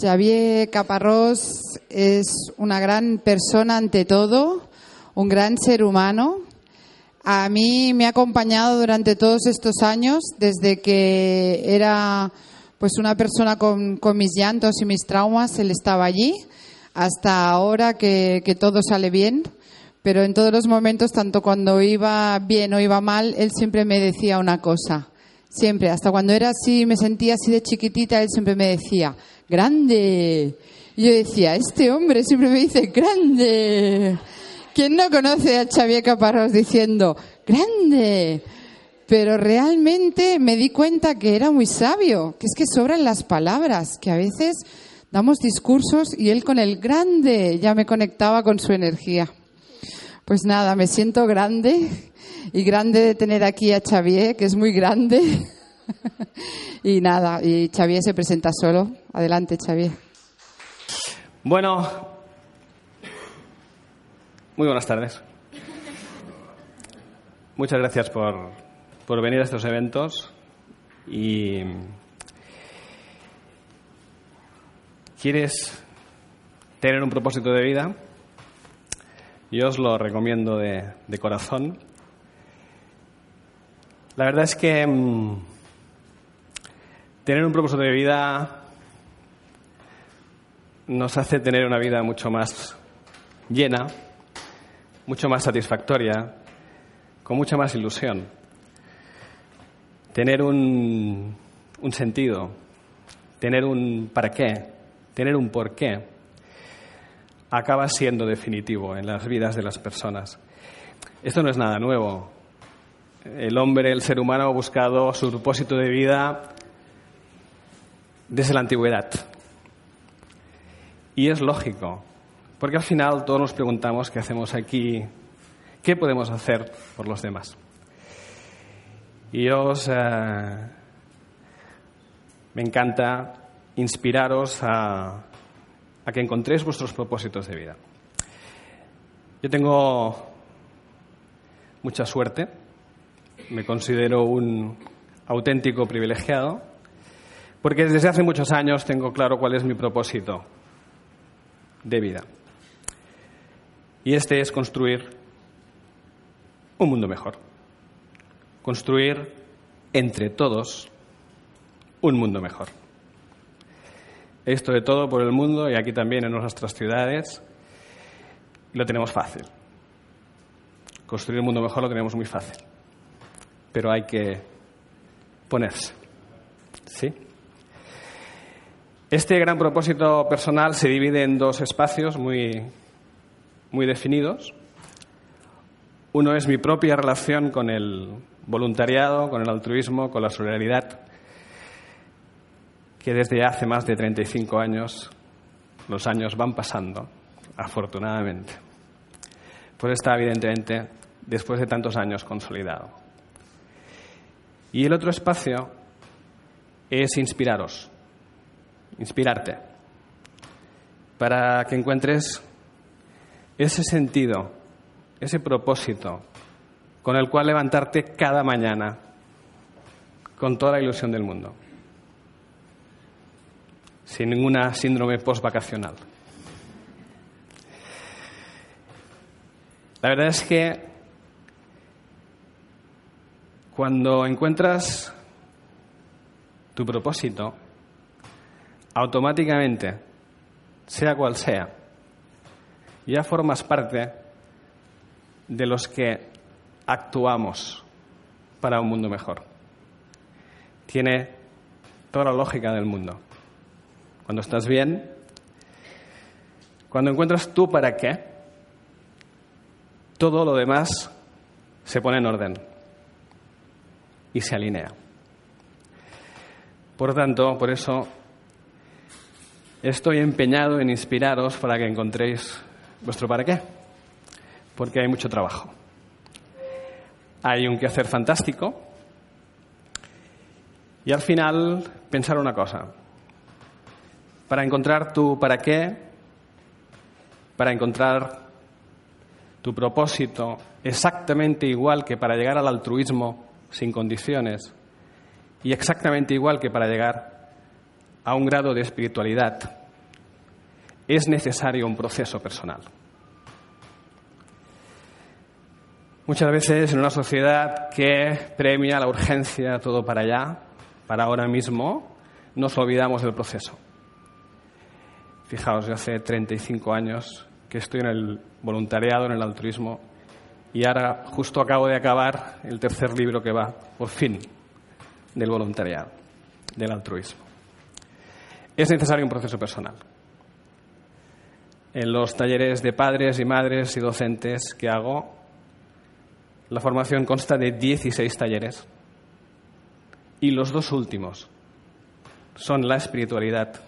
Xavier Caparrós es una gran persona ante todo, un gran ser humano. A mí me ha acompañado durante todos estos años, desde que era pues una persona con, mis llantos y mis traumas, él estaba allí, hasta ahora que todo sale bien. Pero en todos los momentos, tanto cuando iba bien o iba mal, él siempre me decía una cosa. Siempre, hasta cuando era así, me sentía así de chiquitita, él siempre me decía, grande. Y yo decía, este hombre siempre me dice, grande. ¿Quién no conoce a Xavier Caparrós diciendo, grande? Pero realmente me di cuenta que era muy sabio, que es que sobran las palabras, que a veces damos discursos y él con el grande ya me conectaba con su energía. Pues nada, me siento grande y grande de tener aquí a Xavier, que es muy grande. y nada, y Xavier se presenta solo. Adelante, Xavier. Bueno, muy buenas tardes. Muchas gracias por, por venir a estos eventos y ¿quieres tener un propósito de vida? Yo os lo recomiendo de, corazón. La verdad es que mmm, tener un propósito de vida nos hace tener una vida mucho más llena, mucho más satisfactoria, con mucha más ilusión. Tener un, un sentido, tener un para qué, tener un por qué, acaba siendo definitivo en las vidas de las personas. Esto no es nada nuevo. El hombre, el ser humano ha buscado su propósito de vida desde la antigüedad. Y es lógico, porque al final todos nos preguntamos qué hacemos aquí, qué podemos hacer por los demás. Y os eh, me encanta inspiraros a, a que encontréis vuestros propósitos de vida. Yo tengo mucha suerte, me considero un auténtico privilegiado, porque desde hace muchos años tengo claro cuál es mi propósito de vida. Y este es construir un mundo mejor. Construir entre todos un mundo mejor esto de todo por el mundo y aquí también en nuestras ciudades, lo tenemos fácil. Construir un mundo mejor lo tenemos muy fácil, pero hay que ponerse. ¿Sí? Este gran propósito personal se divide en dos espacios muy, muy definidos. Uno es mi propia relación con el voluntariado, con el altruismo, con la solidaridad que desde hace más de 35 años los años van pasando, afortunadamente. Pues está evidentemente después de tantos años consolidado. Y el otro espacio es inspiraros, inspirarte, para que encuentres ese sentido, ese propósito con el cual levantarte cada mañana con toda la ilusión del mundo sin ninguna síndrome postvacacional. La verdad es que cuando encuentras tu propósito, automáticamente, sea cual sea, ya formas parte de los que actuamos para un mundo mejor. Tiene toda la lógica del mundo cuando estás bien, cuando encuentras tú para qué, todo lo demás se pone en orden y se alinea. Por tanto, por eso estoy empeñado en inspiraros para que encontréis vuestro para qué, porque hay mucho trabajo. Hay un quehacer fantástico y al final pensar una cosa para encontrar tu para qué, para encontrar tu propósito exactamente igual que para llegar al altruismo sin condiciones y exactamente igual que para llegar a un grado de espiritualidad, es necesario un proceso personal. Muchas veces en una sociedad que premia la urgencia, todo para allá, para ahora mismo, nos olvidamos del proceso. Fijaos, yo hace 35 años que estoy en el voluntariado, en el altruismo, y ahora justo acabo de acabar el tercer libro que va, por fin, del voluntariado, del altruismo. Es necesario un proceso personal. En los talleres de padres y madres y docentes que hago, la formación consta de 16 talleres y los dos últimos son la espiritualidad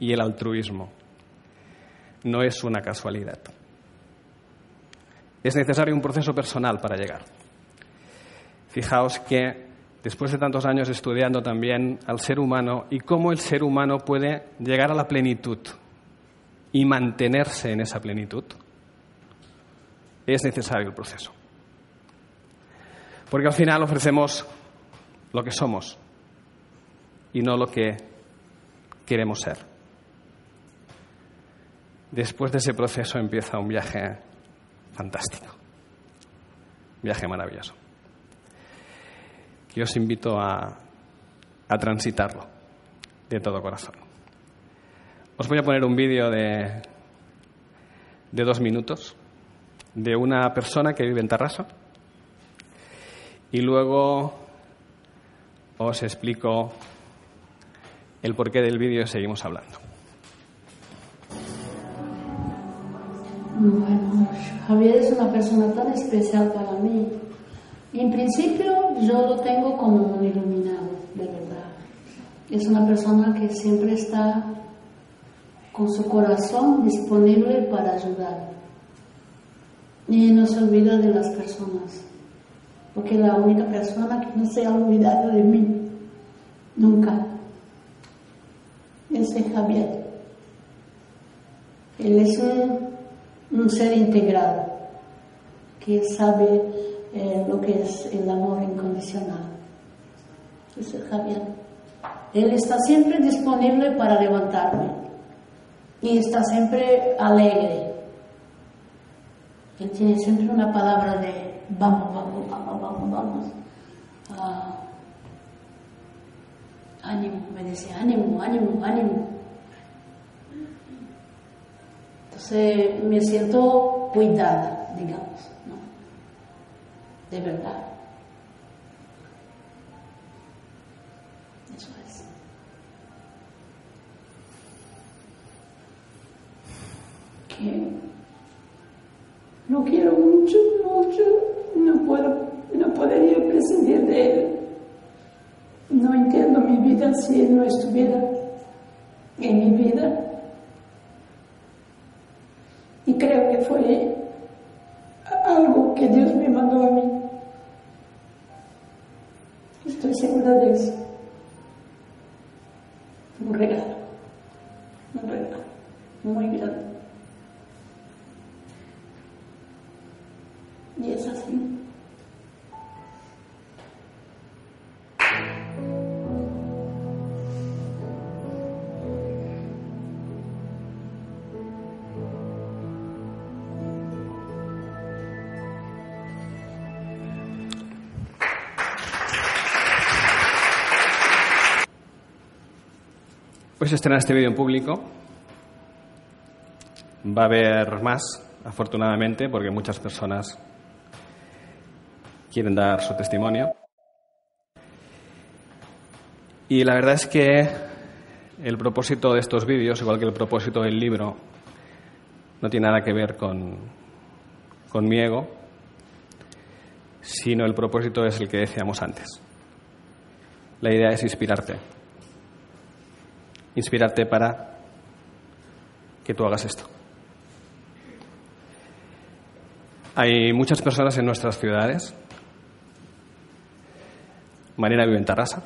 y el altruismo. No es una casualidad. Es necesario un proceso personal para llegar. Fijaos que después de tantos años estudiando también al ser humano y cómo el ser humano puede llegar a la plenitud y mantenerse en esa plenitud, es necesario el proceso. Porque al final ofrecemos lo que somos y no lo que queremos ser. Después de ese proceso empieza un viaje fantástico, un viaje maravilloso, que os invito a, a transitarlo de todo corazón. Os voy a poner un vídeo de, de dos minutos de una persona que vive en Tarrasa y luego os explico el porqué del vídeo y seguimos hablando. Bueno, Javier es una persona tan especial para mí. En principio yo lo tengo como un iluminado, de verdad. Es una persona que siempre está con su corazón disponible para ayudar. Y no se olvida de las personas, porque es la única persona que no se ha olvidado de mí, nunca. Ese es Javier. Él es un un ser integrado que sabe eh, lo que es el amor incondicional. Es Javier. Él está siempre disponible para levantarme y está siempre alegre. Él tiene siempre una palabra de vamos, vamos, vamos, vamos, vamos. Ah, ánimo, me dice ánimo, ánimo, ánimo. Entonces me siento cuidada, digamos, ¿no? De verdad. Eso es. Que lo quiero mucho, mucho, no puedo, no podría prescindir de él. No entiendo mi vida si él no estuviera en mi vida y Pues estrenar este vídeo en público. Va a haber más, afortunadamente, porque muchas personas quieren dar su testimonio. Y la verdad es que el propósito de estos vídeos, igual que el propósito del libro, no tiene nada que ver con, con mi ego, sino el propósito es el que decíamos antes. La idea es inspirarte inspirarte para que tú hagas esto. Hay muchas personas en nuestras ciudades. Marina vive en Tarrasa.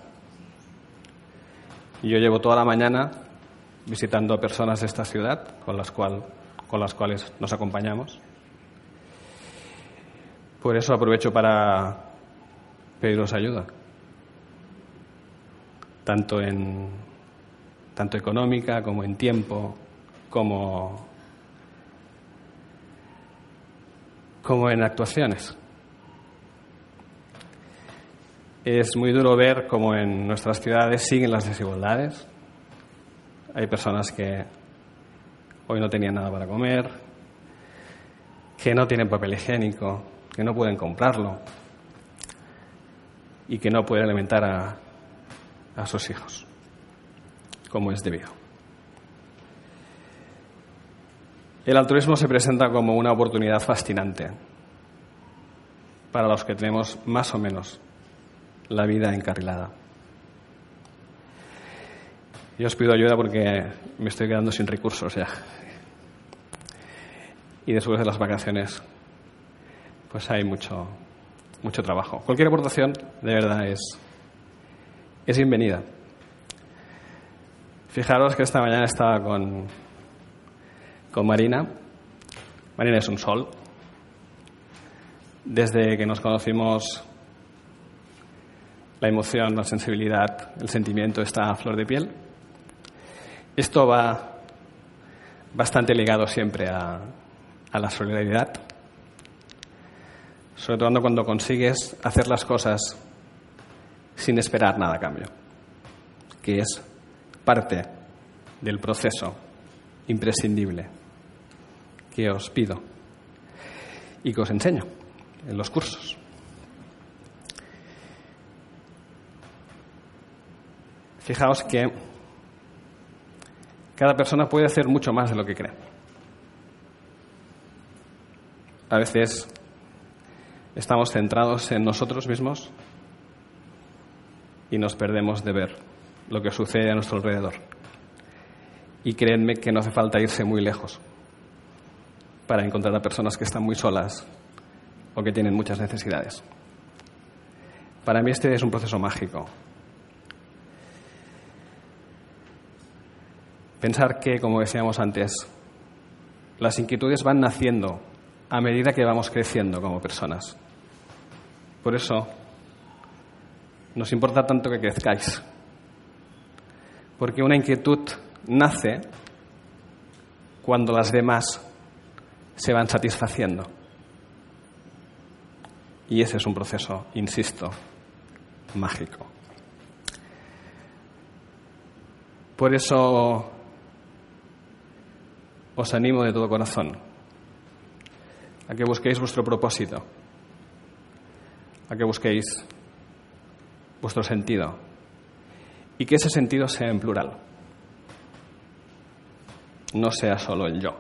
Yo llevo toda la mañana visitando a personas de esta ciudad con las, cual, con las cuales nos acompañamos. Por eso aprovecho para pediros ayuda, tanto en tanto económica como en tiempo, como como en actuaciones. Es muy duro ver cómo en nuestras ciudades siguen las desigualdades. Hay personas que hoy no tenían nada para comer, que no tienen papel higiénico, que no pueden comprarlo y que no pueden alimentar a, a sus hijos como es debido. El altruismo se presenta como una oportunidad fascinante para los que tenemos más o menos la vida encarrilada. Yo os pido ayuda porque me estoy quedando sin recursos ya. Y después de las vacaciones, pues hay mucho, mucho trabajo. Cualquier aportación, de verdad, es, es bienvenida. Fijaros que esta mañana estaba con, con Marina. Marina es un sol. Desde que nos conocimos, la emoción, la sensibilidad, el sentimiento está a flor de piel. Esto va bastante ligado siempre a, a la solidaridad, sobre todo cuando consigues hacer las cosas sin esperar nada a cambio, que es parte del proceso imprescindible que os pido y que os enseño en los cursos. Fijaos que cada persona puede hacer mucho más de lo que cree. A veces estamos centrados en nosotros mismos y nos perdemos de ver lo que sucede a nuestro alrededor. Y créanme que no hace falta irse muy lejos para encontrar a personas que están muy solas o que tienen muchas necesidades. Para mí este es un proceso mágico. Pensar que, como decíamos antes, las inquietudes van naciendo a medida que vamos creciendo como personas. Por eso nos importa tanto que crezcáis, porque una inquietud nace cuando las demás se van satisfaciendo. Y ese es un proceso, insisto, mágico. Por eso os animo de todo corazón a que busquéis vuestro propósito, a que busquéis vuestro sentido, y que ese sentido sea en plural, no sea solo el yo.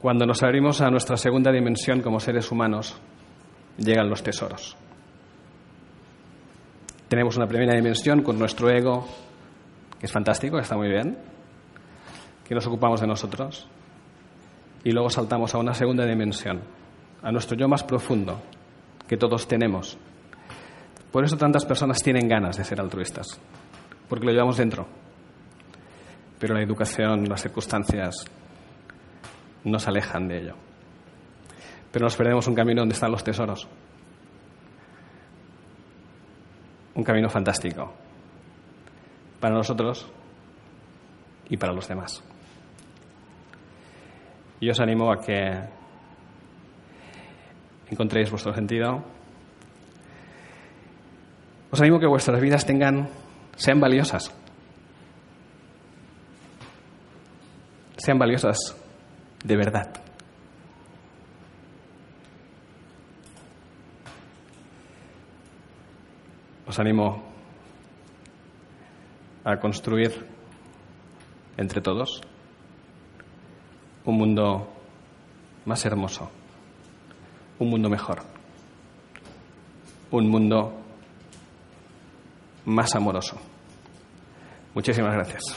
Cuando nos abrimos a nuestra segunda dimensión como seres humanos, llegan los tesoros. Tenemos una primera dimensión con nuestro ego, que es fantástico, está muy bien, que nos ocupamos de nosotros y luego saltamos a una segunda dimensión, a nuestro yo más profundo, que todos tenemos. Por eso tantas personas tienen ganas de ser altruistas, porque lo llevamos dentro. Pero la educación, las circunstancias nos alejan de ello. Pero nos perdemos un camino donde están los tesoros. Un camino fantástico para nosotros y para los demás. Y os animo a que encontréis vuestro sentido. Os animo a que vuestras vidas tengan, sean valiosas. Sean valiosas de verdad. Os animo a construir entre todos un mundo más hermoso, un mundo mejor, un mundo más amoroso. Muchísimas gracias.